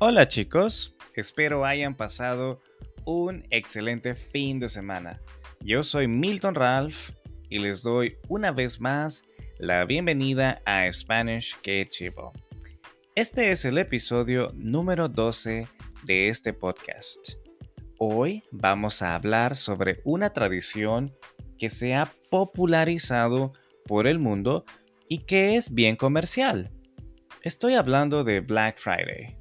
Hola chicos, espero hayan pasado un excelente fin de semana. Yo soy Milton Ralph y les doy una vez más la bienvenida a Spanish Que Chivo. Este es el episodio número 12 de este podcast. Hoy vamos a hablar sobre una tradición que se ha popularizado por el mundo y que es bien comercial. Estoy hablando de Black Friday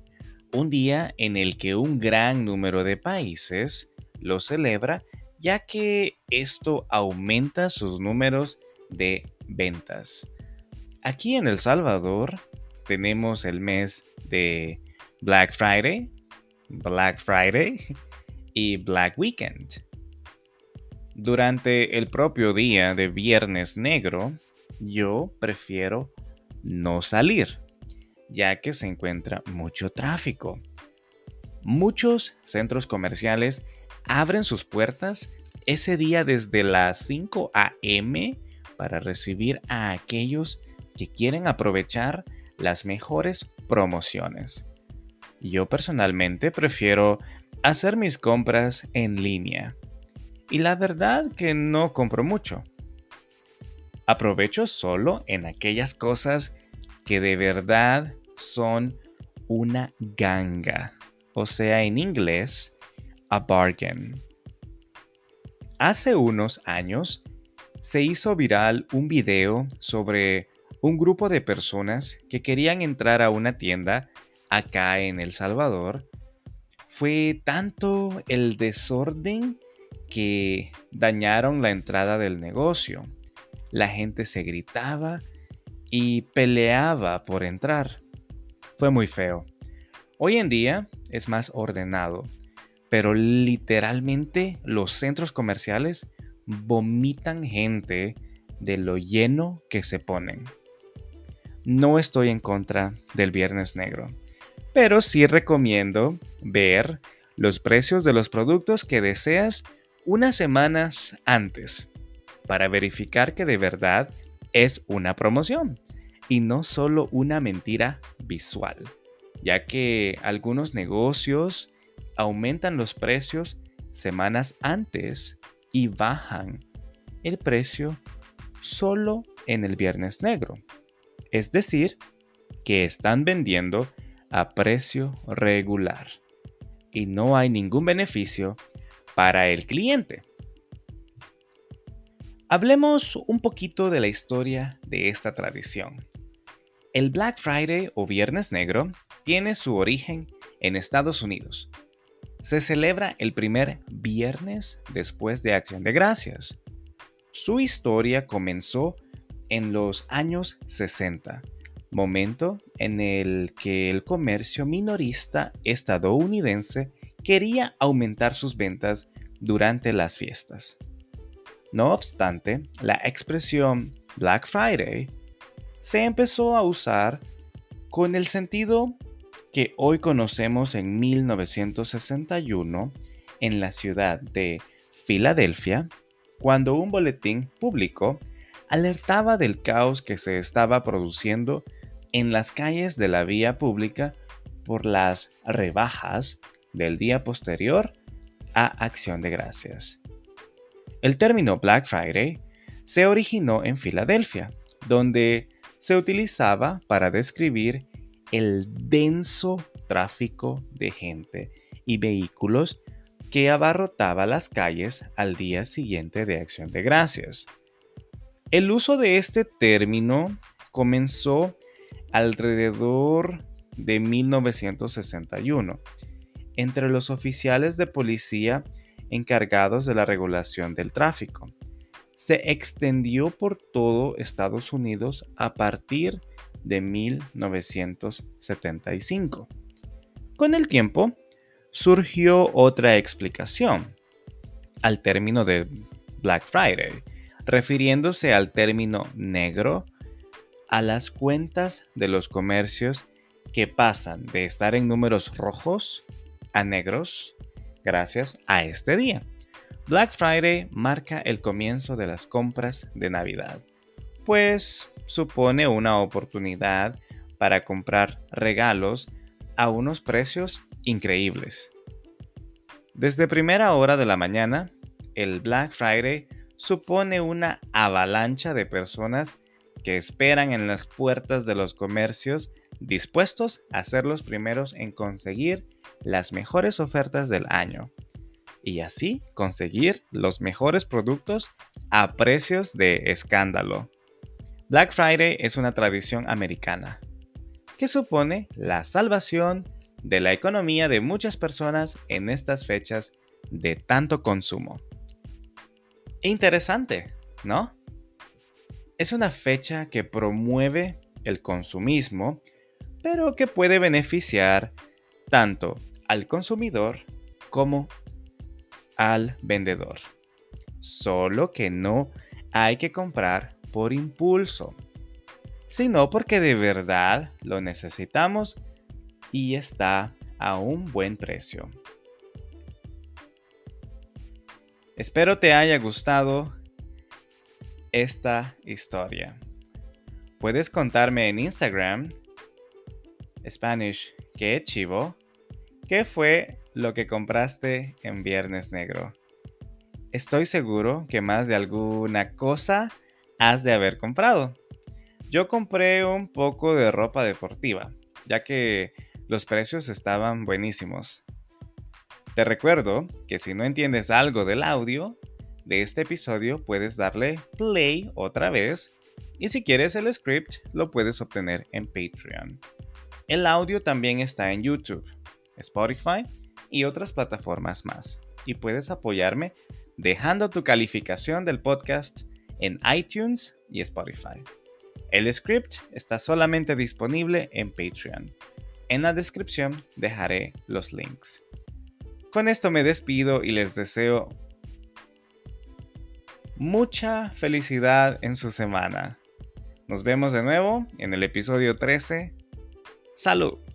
un día en el que un gran número de países lo celebra ya que esto aumenta sus números de ventas. Aquí en El Salvador tenemos el mes de Black Friday, Black Friday y Black Weekend. Durante el propio día de Viernes Negro, yo prefiero no salir ya que se encuentra mucho tráfico. Muchos centros comerciales abren sus puertas ese día desde las 5 a.m. para recibir a aquellos que quieren aprovechar las mejores promociones. Yo personalmente prefiero hacer mis compras en línea. Y la verdad que no compro mucho. Aprovecho solo en aquellas cosas que de verdad son una ganga, o sea, en inglés, a bargain. Hace unos años se hizo viral un video sobre un grupo de personas que querían entrar a una tienda acá en El Salvador. Fue tanto el desorden que dañaron la entrada del negocio. La gente se gritaba y peleaba por entrar. Fue muy feo. Hoy en día es más ordenado, pero literalmente los centros comerciales vomitan gente de lo lleno que se ponen. No estoy en contra del Viernes Negro, pero sí recomiendo ver los precios de los productos que deseas unas semanas antes para verificar que de verdad es una promoción y no solo una mentira visual, ya que algunos negocios aumentan los precios semanas antes y bajan el precio solo en el viernes negro. Es decir, que están vendiendo a precio regular y no hay ningún beneficio para el cliente. Hablemos un poquito de la historia de esta tradición. El Black Friday o Viernes Negro tiene su origen en Estados Unidos. Se celebra el primer viernes después de Acción de Gracias. Su historia comenzó en los años 60, momento en el que el comercio minorista estadounidense quería aumentar sus ventas durante las fiestas. No obstante, la expresión Black Friday se empezó a usar con el sentido que hoy conocemos en 1961 en la ciudad de Filadelfia, cuando un boletín público alertaba del caos que se estaba produciendo en las calles de la vía pública por las rebajas del día posterior a Acción de Gracias. El término Black Friday se originó en Filadelfia, donde se utilizaba para describir el denso tráfico de gente y vehículos que abarrotaba las calles al día siguiente de Acción de Gracias. El uso de este término comenzó alrededor de 1961 entre los oficiales de policía encargados de la regulación del tráfico se extendió por todo Estados Unidos a partir de 1975. Con el tiempo, surgió otra explicación al término de Black Friday, refiriéndose al término negro a las cuentas de los comercios que pasan de estar en números rojos a negros gracias a este día. Black Friday marca el comienzo de las compras de Navidad, pues supone una oportunidad para comprar regalos a unos precios increíbles. Desde primera hora de la mañana, el Black Friday supone una avalancha de personas que esperan en las puertas de los comercios dispuestos a ser los primeros en conseguir las mejores ofertas del año y así conseguir los mejores productos a precios de escándalo. Black Friday es una tradición americana que supone la salvación de la economía de muchas personas en estas fechas de tanto consumo. Interesante, ¿no? Es una fecha que promueve el consumismo, pero que puede beneficiar tanto al consumidor como al vendedor. Solo que no hay que comprar por impulso, sino porque de verdad lo necesitamos y está a un buen precio. Espero te haya gustado esta historia. Puedes contarme en Instagram, Spanish que chivo, qué fue lo que compraste en Viernes Negro. Estoy seguro que más de alguna cosa has de haber comprado. Yo compré un poco de ropa deportiva, ya que los precios estaban buenísimos. Te recuerdo que si no entiendes algo del audio de este episodio, puedes darle play otra vez y si quieres el script lo puedes obtener en Patreon. El audio también está en YouTube, Spotify y otras plataformas más. Y puedes apoyarme dejando tu calificación del podcast en iTunes y Spotify. El script está solamente disponible en Patreon. En la descripción dejaré los links. Con esto me despido y les deseo mucha felicidad en su semana. Nos vemos de nuevo en el episodio 13. Salud.